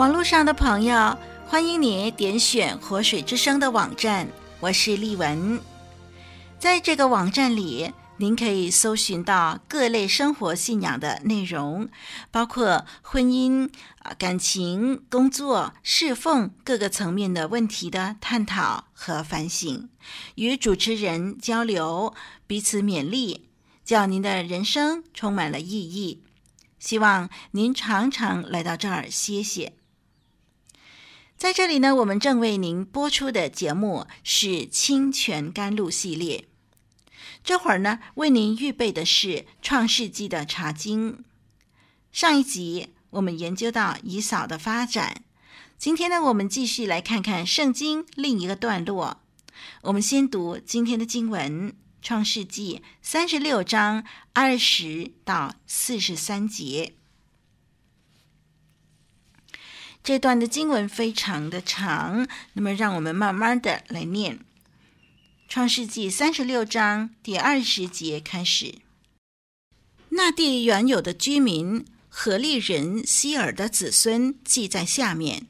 网络上的朋友，欢迎你点选活水之声的网站，我是丽文。在这个网站里，您可以搜寻到各类生活信仰的内容，包括婚姻、感情、工作、侍奉各个层面的问题的探讨和反省，与主持人交流，彼此勉励，叫您的人生充满了意义。希望您常常来到这儿歇歇。在这里呢，我们正为您播出的节目是《清泉甘露》系列。这会儿呢，为您预备的是《创世纪》的茶经。上一集我们研究到以扫的发展，今天呢，我们继续来看看圣经另一个段落。我们先读今天的经文，《创世纪》三十六章二十到四十三节。这段的经文非常的长，那么让我们慢慢的来念。创世纪三十六章第二十节开始。那地原有的居民何利人希尔的子孙记在下面，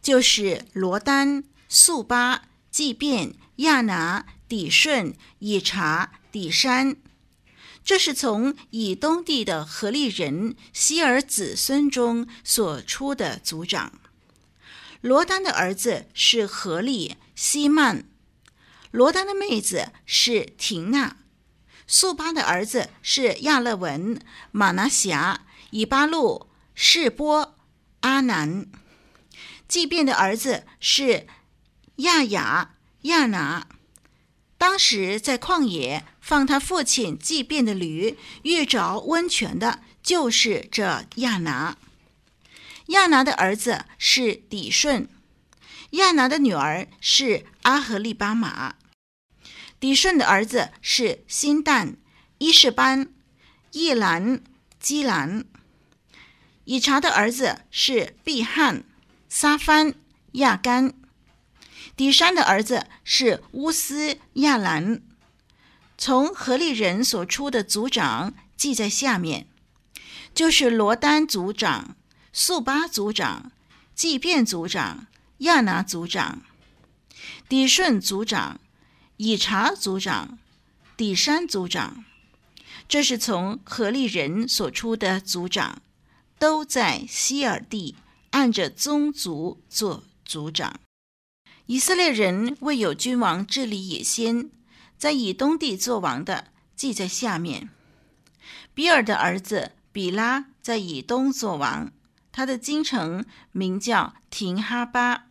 就是罗丹、素巴、基遍、亚拿、底顺、以查、底山。这是从以东地的何利人希珥子孙中所出的族长。罗丹的儿子是何利、希曼；罗丹的妹子是亭纳；素巴的儿子是亚勒文、马拿辖、以巴路、示波、阿南；基遍的儿子是亚雅、亚拿。当时在旷野。放他父亲祭奠的驴遇着温泉的，就是这亚拿。亚拿的儿子是底顺，亚拿的女儿是阿和利巴马。底顺的儿子是辛旦、伊士班、易兰、基兰。以查的儿子是毕汉、撒番、亚干。底山的儿子是乌斯、亚兰。从何利人所出的族长记在下面，就是罗丹族长、素巴族长、基遍族长、亚拿族长、底顺族长、以查族长、底山族长。这是从何利人所出的族长，都在希尔地按着宗族做族长。以色列人未有君王治理野先。在以东地作王的记在下面。比尔的儿子比拉在以东作王，他的京城名叫廷哈巴。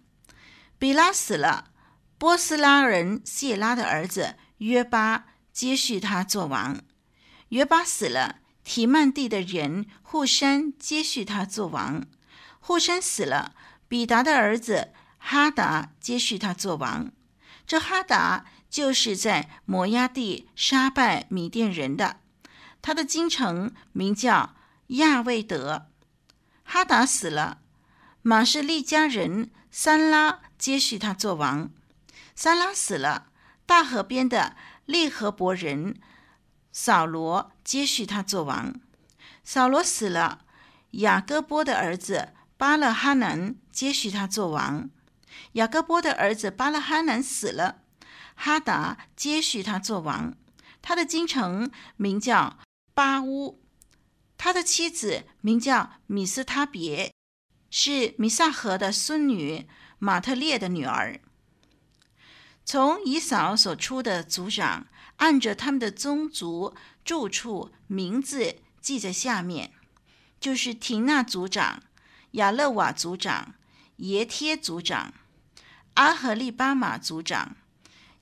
比拉死了，波斯拉人谢拉的儿子约巴接续他作王。约巴死了，提曼地的人户山接续他作王。户山死了，比达的儿子哈达接续他做王。这哈达。就是在摩押地杀败米甸人的，他的京城名叫亚卫德。哈达死了，玛示利家人三拉接续他做王。三拉死了，大河边的利河伯人扫罗接续他做王。扫罗死了，雅各波的儿子巴勒哈南接续他做王。雅各波的儿子巴勒哈南死了。哈达接续他做王，他的京城名叫巴乌，他的妻子名叫米斯他别，是米萨河的孙女马特列的女儿。从以扫所出的族长，按着他们的宗族住处名字记在下面，就是亭纳族长、亚勒瓦族长、耶帖族长、阿何利巴马族长。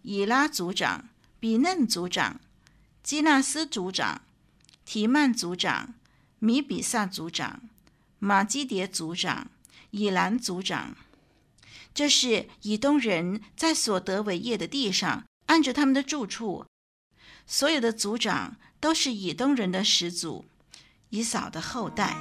以拉族长、比嫩族长、基纳斯族长、提曼族长、米比萨族长、马基迭族长、以兰族长。这是以东人在所得为业的地上，按着他们的住处，所有的族长都是以东人的始祖，以扫的后代。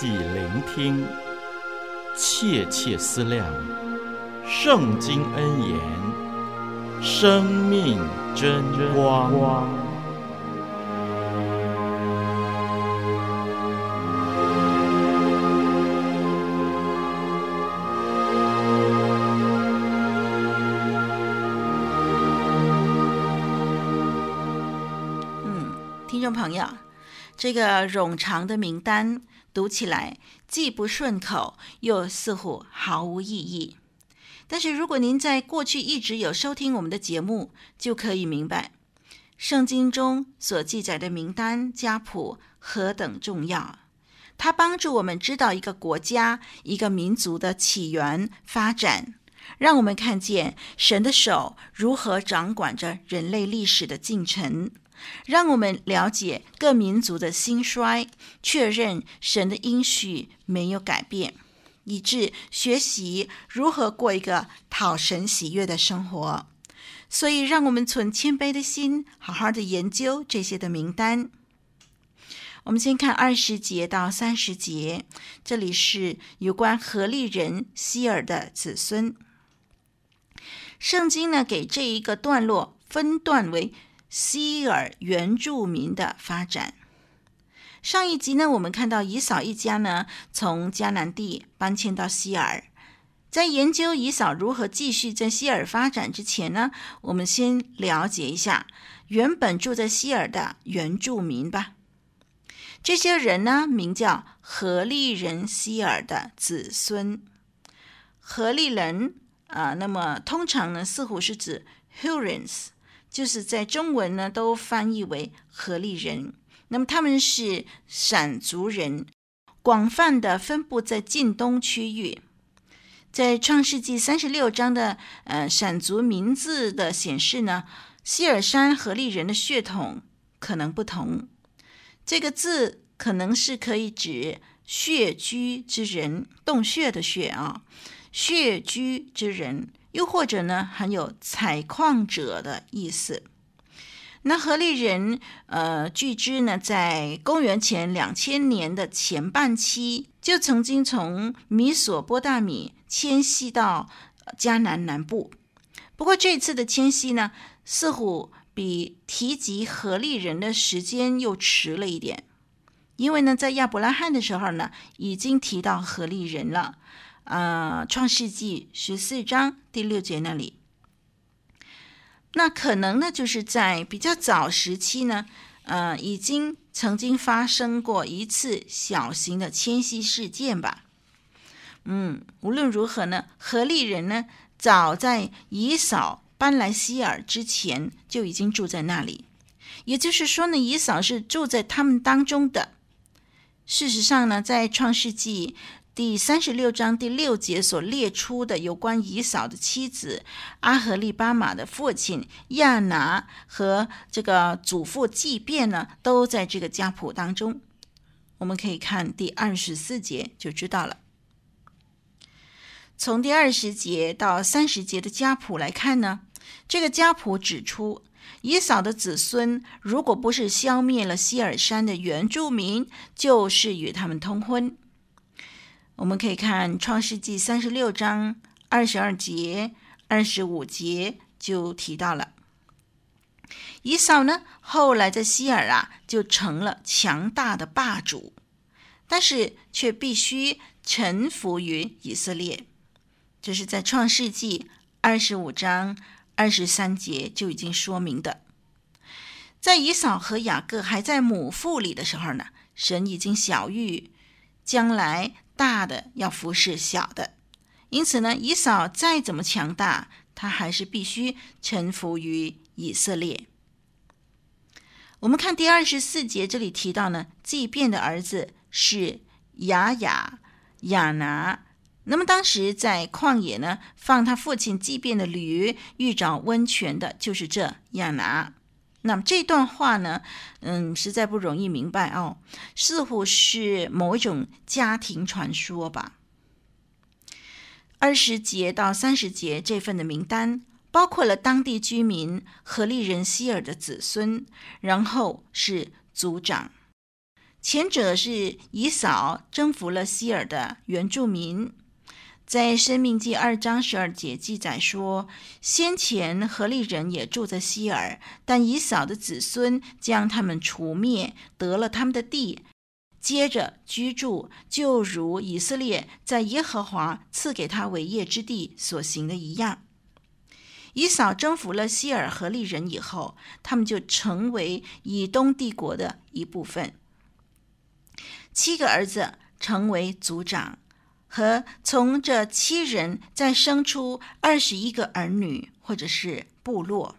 细聆听，切切思量，圣经恩言，生命真光。这个冗长的名单。读起来既不顺口，又似乎毫无意义。但是，如果您在过去一直有收听我们的节目，就可以明白，圣经中所记载的名单家谱何等重要。它帮助我们知道一个国家、一个民族的起源发展，让我们看见神的手如何掌管着人类历史的进程。让我们了解各民族的兴衰，确认神的应许没有改变，以致学习如何过一个讨神喜悦的生活。所以，让我们存谦卑的心，好好的研究这些的名单。我们先看二十节到三十节，这里是有关何利人希尔的子孙。圣经呢，给这一个段落分段为。希尔原住民的发展。上一集呢，我们看到以扫一家呢，从迦南地搬迁到希尔。在研究以扫如何继续在希尔发展之前呢，我们先了解一下原本住在希尔的原住民吧。这些人呢，名叫何利人希尔的子孙。何利人啊、那么通常呢，似乎是指 Hurons 就是在中文呢，都翻译为何利人。那么他们是闪族人，广泛的分布在近东区域。在创世纪三十六章的呃闪族名字的显示呢，希尔山何利人的血统可能不同。这个字可能是可以指穴居之人，洞穴的穴啊，穴居之人。又或者呢，含有采矿者的意思。那何利人，呃，据知呢，在公元前两千年的前半期，就曾经从米索波大米迁徙到迦南南部。不过这次的迁徙呢，似乎比提及何利人的时间又迟了一点，因为呢，在亚伯拉罕的时候呢，已经提到何利人了。呃，创世纪十四章第六节那里，那可能呢，就是在比较早时期呢，呃，已经曾经发生过一次小型的迁徙事件吧。嗯，无论如何呢，何利人呢，早在以扫搬来希尔之前就已经住在那里，也就是说呢，以扫是住在他们当中的。事实上呢，在创世纪。第三十六章第六节所列出的有关以扫的妻子阿和利巴马的父亲亚拿和这个祖父祭便呢，都在这个家谱当中。我们可以看第二十四节就知道了。从第二十节到三十节的家谱来看呢，这个家谱指出，以扫的子孙如果不是消灭了希尔山的原住民，就是与他们通婚。我们可以看《创世纪》三十六章二十二节、二十五节就提到了，以扫呢，后来在希珥啊，就成了强大的霸主，但是却必须臣服于以色列。这是在《创世纪》二十五章二十三节就已经说明的。在以扫和雅各还在母腹里的时候呢，神已经晓谕将来。大的要服侍小的，因此呢，以扫再怎么强大，他还是必须臣服于以色列。我们看第二十四节这里提到呢，祭便的儿子是雅雅，亚拿。那么当时在旷野呢，放他父亲祭便的驴，遇着温泉的，就是这亚拿。那么这段话呢，嗯，实在不容易明白哦，似乎是某一种家庭传说吧。二十节到三十节这份的名单，包括了当地居民何利人希尔的子孙，然后是族长。前者是以扫征服了希尔的原住民。在《生命记》二章十二节记载说，先前何利人也住在希尔，但以扫的子孙将他们除灭，得了他们的地，接着居住，就如以色列在耶和华赐给他为业之地所行的一样。以扫征服了希尔何利人以后，他们就成为以东帝国的一部分。七个儿子成为族长。和从这七人再生出二十一个儿女，或者是部落。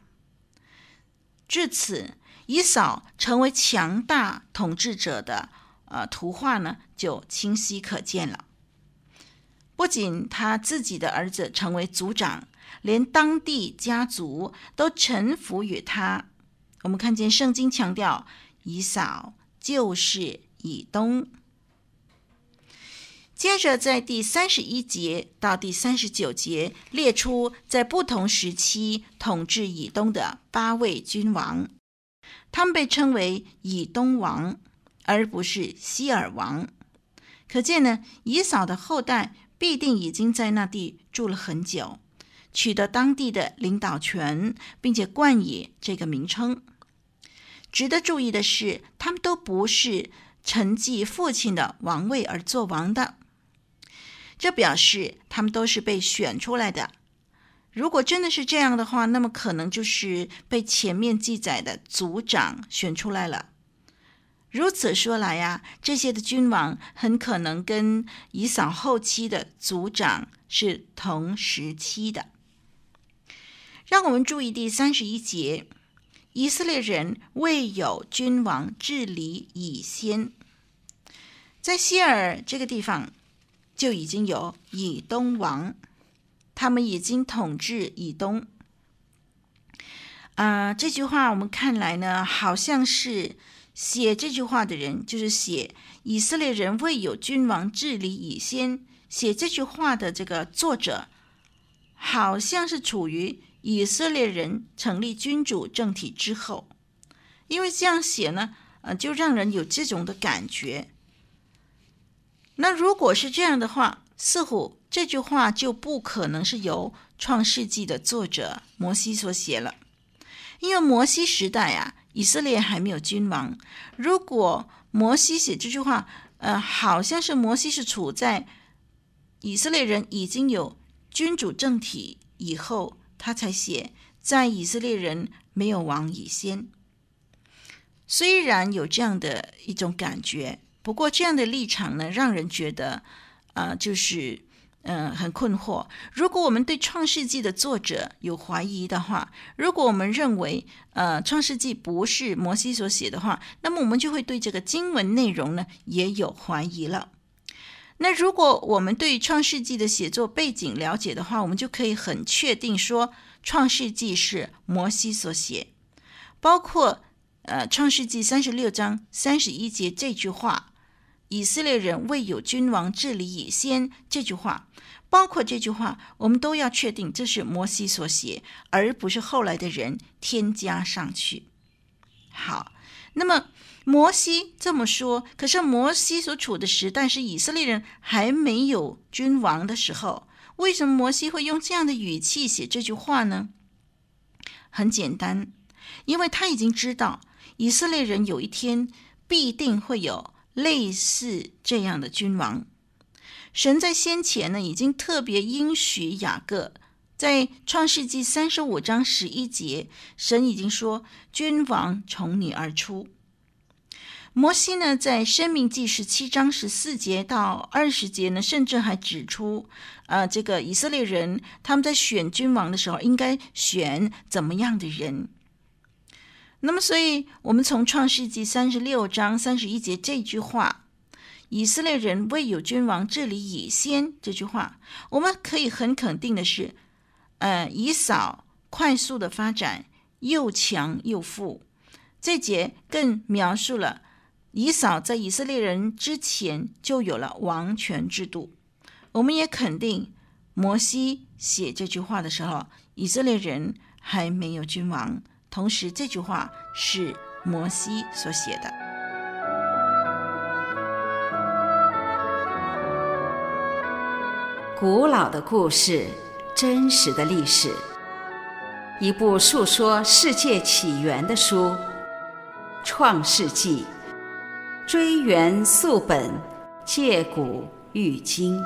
至此，以扫成为强大统治者的呃图画呢，就清晰可见了。不仅他自己的儿子成为族长，连当地家族都臣服于他。我们看见圣经强调，以扫就是以东。接着，在第三十一节到第三十九节列出在不同时期统治以东的八位君王，他们被称为以东王，而不是西尔王。可见呢，以扫的后代必定已经在那地住了很久，取得当地的领导权，并且冠以这个名称。值得注意的是，他们都不是承继父亲的王位而做王的。这表示他们都是被选出来的。如果真的是这样的话，那么可能就是被前面记载的族长选出来了。如此说来呀，这些的君王很可能跟以扫后期的族长是同时期的。让我们注意第三十一节：以色列人未有君王治理以先，在希尔这个地方。就已经有以东王，他们已经统治以东。啊、这句话我们看来呢，好像是写这句话的人，就是写以色列人未有君王治理以先，写这句话的这个作者，好像是处于以色列人成立君主政体之后，因为这样写呢，呃，就让人有这种的感觉。那如果是这样的话，似乎这句话就不可能是由创世纪的作者摩西所写了，因为摩西时代啊，以色列还没有君王。如果摩西写这句话，呃，好像是摩西是处在以色列人已经有君主政体以后，他才写，在以色列人没有王以先。虽然有这样的一种感觉。不过这样的立场呢，让人觉得，呃，就是，嗯、呃，很困惑。如果我们对《创世纪》的作者有怀疑的话，如果我们认为，呃，《创世纪》不是摩西所写的话，那么我们就会对这个经文内容呢也有怀疑了。那如果我们对《创世纪》的写作背景了解的话，我们就可以很确定说，《创世纪》是摩西所写，包括，呃，《创世纪》三十六章三十一节这句话。以色列人未有君王治理以先，这句话，包括这句话，我们都要确定这是摩西所写，而不是后来的人添加上去。好，那么摩西这么说，可是摩西所处的时代是以色列人还没有君王的时候，为什么摩西会用这样的语气写这句话呢？很简单，因为他已经知道以色列人有一天必定会有。类似这样的君王，神在先前呢已经特别应许雅各，在创世纪三十五章十一节，神已经说君王从你而出。摩西呢在申命记十七章十四节到二十节呢，甚至还指出，呃，这个以色列人他们在选君王的时候应该选怎么样的人。那么，所以我们从创世纪三十六章三十一节这句话，以色列人未有君王治理以先这句话，我们可以很肯定的是，呃，以扫快速的发展，又强又富。这节更描述了以扫在以色列人之前就有了王权制度。我们也肯定，摩西写这句话的时候，以色列人还没有君王。同时，这句话是摩西所写的。古老的故事，真实的历史，一部述说世界起源的书，《创世纪》，追源溯本，借古喻今。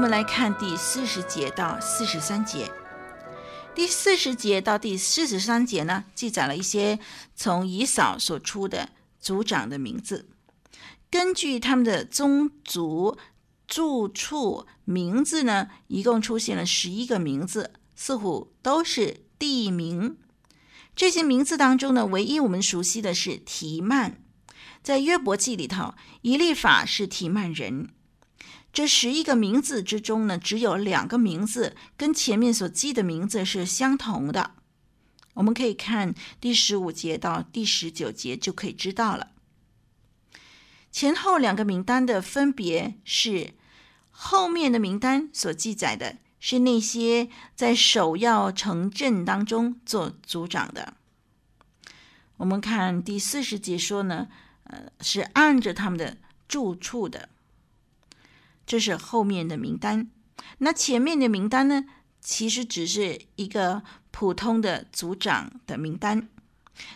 我们来看第四十节到四十三节。第四十节到第四十三节呢，记载了一些从以扫所出的族长的名字。根据他们的宗族住处名字呢，一共出现了十一个名字，似乎都是地名。这些名字当中呢，唯一我们熟悉的是提曼。在约伯记里头，以利法是提曼人。这十一个名字之中呢，只有两个名字跟前面所记的名字是相同的。我们可以看第十五节到第十九节就可以知道了。前后两个名单的分别是，后面的名单所记载的是那些在首要城镇当中做族长的。我们看第四十节说呢，呃，是按着他们的住处的。这是后面的名单，那前面的名单呢？其实只是一个普通的组长的名单。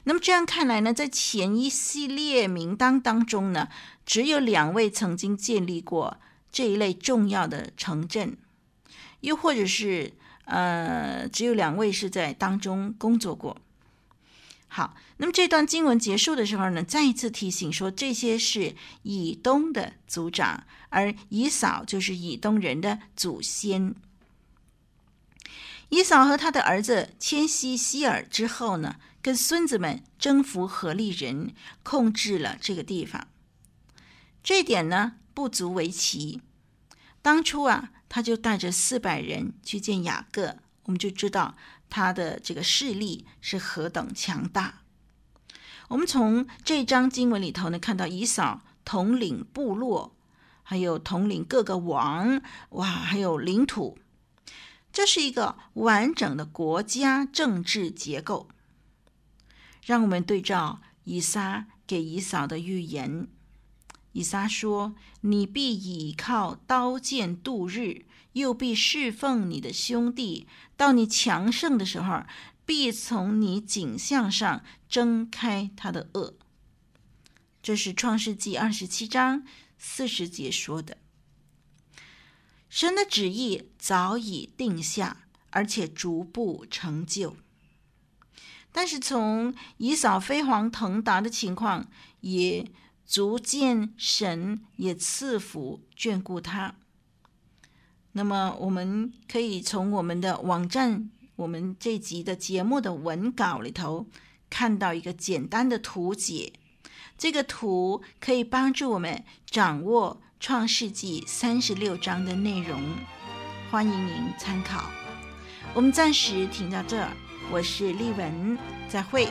那么这样看来呢，在前一系列名单当中呢，只有两位曾经建立过这一类重要的城镇，又或者是呃，只有两位是在当中工作过。好，那么这段经文结束的时候呢，再一次提醒说，这些是以东的族长，而以扫就是以东人的祖先。以扫和他的儿子迁徙西尔之后呢，跟孙子们征服何利人，控制了这个地方。这点呢，不足为奇。当初啊，他就带着四百人去见雅各，我们就知道。他的这个势力是何等强大！我们从这章经文里头呢，看到以扫统领部落，还有统领各个王，哇，还有领土，这是一个完整的国家政治结构。让我们对照以撒给以扫的预言，以撒说：“你必倚靠刀剑度日。”又必侍奉你的兄弟，到你强盛的时候，必从你颈项上挣开他的轭。这是创世纪二十七章四十节说的。神的旨意早已定下，而且逐步成就。但是从以扫飞黄腾达的情况，也足见神也赐福眷顾他。那么，我们可以从我们的网站、我们这集的节目的文稿里头看到一个简单的图解。这个图可以帮助我们掌握《创世纪》三十六章的内容，欢迎您参考。我们暂时停到这儿，我是丽文，再会。